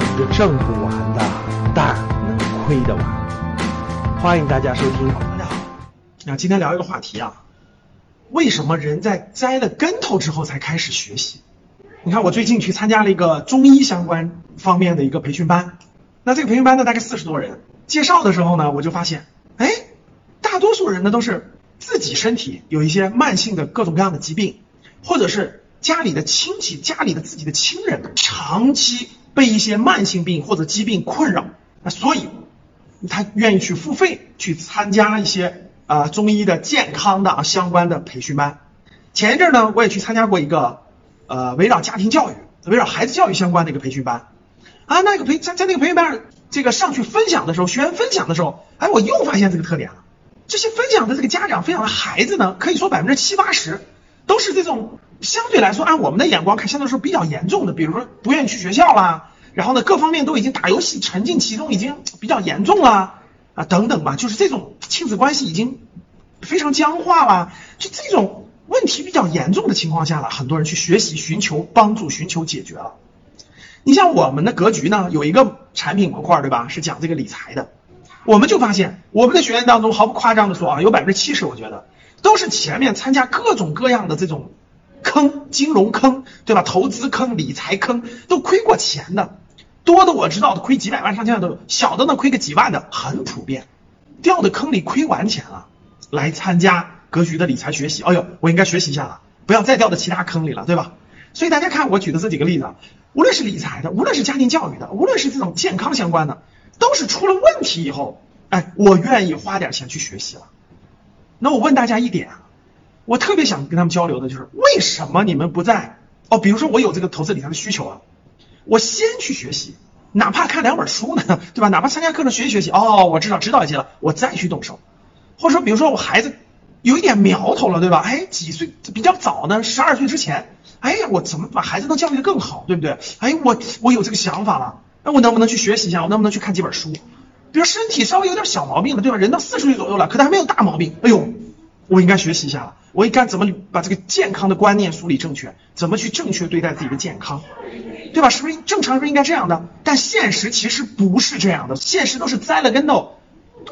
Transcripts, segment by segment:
是挣不完的，但能亏得完。欢迎大家收听。大家好，那，今天聊一个话题啊，为什么人在栽了跟头之后才开始学习？你看，我最近去参加了一个中医相关方面的一个培训班，那这个培训班呢，大概四十多人。介绍的时候呢，我就发现，哎，大多数人呢都是自己身体有一些慢性的各种各样的疾病，或者是家里的亲戚、家里的自己的亲人长期被一些慢性病或者疾病困扰，那所以他愿意去付费去参加一些啊中医的健康的啊相关的培训班。前一阵呢，我也去参加过一个呃围绕家庭教育、围绕孩子教育相关的一个培训班啊，那个培在在那个培训班上。这个上去分享的时候，学员分享的时候，哎，我又发现这个特点了。这些分享的这个家长分享的孩子呢，可以说百分之七八十都是这种相对来说按我们的眼光看，相对来说比较严重的，比如说不愿意去学校啦，然后呢各方面都已经打游戏沉浸其中，已经比较严重了啊等等吧，就是这种亲子关系已经非常僵化了，就这种问题比较严重的情况下了，很多人去学习寻求帮助，寻求解决了。你像我们的格局呢，有一个产品模块，对吧？是讲这个理财的。我们就发现，我们的学员当中，毫不夸张的说啊，有百分之七十，我觉得都是前面参加各种各样的这种坑，金融坑，对吧？投资坑、理财坑，都亏过钱的，多的我知道的亏几百万、上千万都有，小的呢亏个几万的很普遍。掉的坑里亏完钱了，来参加格局的理财学习，哎呦，我应该学习一下了，不要再掉到其他坑里了，对吧？所以大家看我举的这几个例子。无论是理财的，无论是家庭教育的，无论是这种健康相关的，都是出了问题以后，哎，我愿意花点钱去学习了。那我问大家一点啊，我特别想跟他们交流的就是，为什么你们不在？哦，比如说我有这个投资理财的需求啊，我先去学习，哪怕看两本书呢，对吧？哪怕参加课程学习学习，哦，我知道知道一些了，我再去动手。或者说，比如说我孩子有一点苗头了，对吧？哎，几岁比较早呢？十二岁之前。哎呀，我怎么把孩子能教育的更好，对不对？哎，我我有这个想法了，那我能不能去学习一下？我能不能去看几本书？比如身体稍微有点小毛病了，对吧？人到四十岁左右了，可他还没有大毛病。哎呦，我应该学习一下了。我应该怎么把这个健康的观念梳理正确？怎么去正确对待自己的健康？对吧？是不是正常是应该这样的？但现实其实不是这样的，现实都是栽了跟头，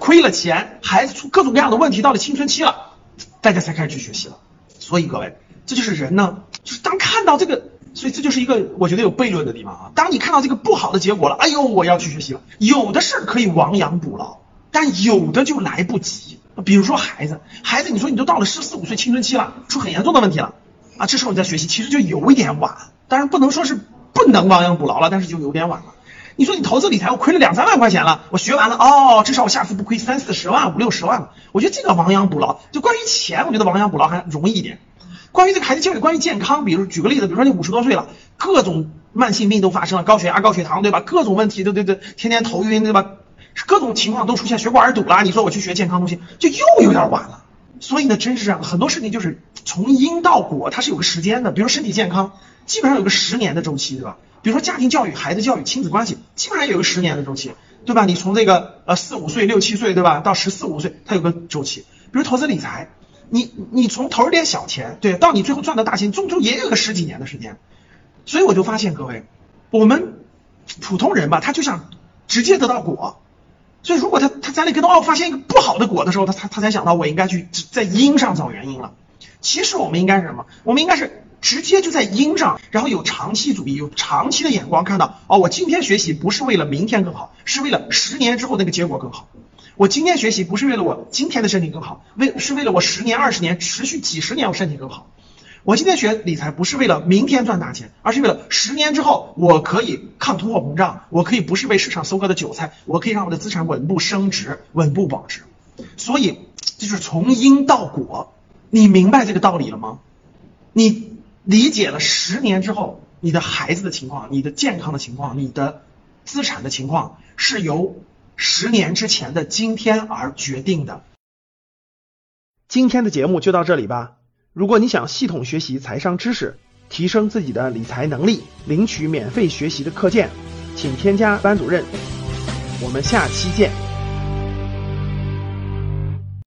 亏了钱，孩子出各种各样的问题，到了青春期了，大家才开始去学习了。所以各位。这就是人呢，就是当看到这个，所以这就是一个我觉得有悖论的地方啊。当你看到这个不好的结果了，哎呦，我要去学习了。有的事儿可以亡羊补牢，但有的就来不及。比如说孩子，孩子，你说你都到了十四五岁青春期了，出很严重的问题了啊，这时候你再学习，其实就有一点晚。当然不能说是不能亡羊补牢了，但是就有点晚了。你说你投资理财，我亏了两三万块钱了，我学完了哦，至少我下次不亏三四十万、五六十万了。我觉得这个亡羊补牢，就关于钱，我觉得亡羊补牢还容易一点。关于这个孩子教育，关于健康，比如举个例子，比如说你五十多岁了，各种慢性病都发生了，高血压、高血糖，对吧？各种问题，对对对，天天头晕，对吧？各种情况都出现，血管儿堵了，你说我去学健康东西，就又有点晚了。所以呢，真是这样，很多事情就是从因到果，它是有个时间的。比如身体健康，基本上有个十年的周期，对吧？比如说家庭教育、孩子教育、亲子关系，基本上有个十年的周期，对吧？你从这个呃四五岁、六七岁，对吧？到十四五岁，它有个周期。比如投资理财。你你从投一点小钱，对，到你最后赚到大钱，终究也有个十几年的时间，所以我就发现各位，我们普通人吧，他就想直接得到果，所以如果他他在那跟到哦发现一个不好的果的时候，他他他才想到我应该去在因上找原因了。其实我们应该是什么？我们应该是直接就在因上，然后有长期主义，有长期的眼光，看到哦，我今天学习不是为了明天更好，是为了十年之后那个结果更好。我今天学习不是为了我今天的身体更好，为是为了我十年、二十年、持续几十年我身体更好。我今天学理财不是为了明天赚大钱，而是为了十年之后我可以抗通货膨胀，我可以不是被市场收割的韭菜，我可以让我的资产稳步升值、稳步保值。所以这就是从因到果，你明白这个道理了吗？你理解了十年之后你的孩子的情况、你的健康的情况、你的资产的情况是由。十年之前的今天而决定的。今天的节目就到这里吧。如果你想系统学习财商知识，提升自己的理财能力，领取免费学习的课件，请添加班主任。我们下期见。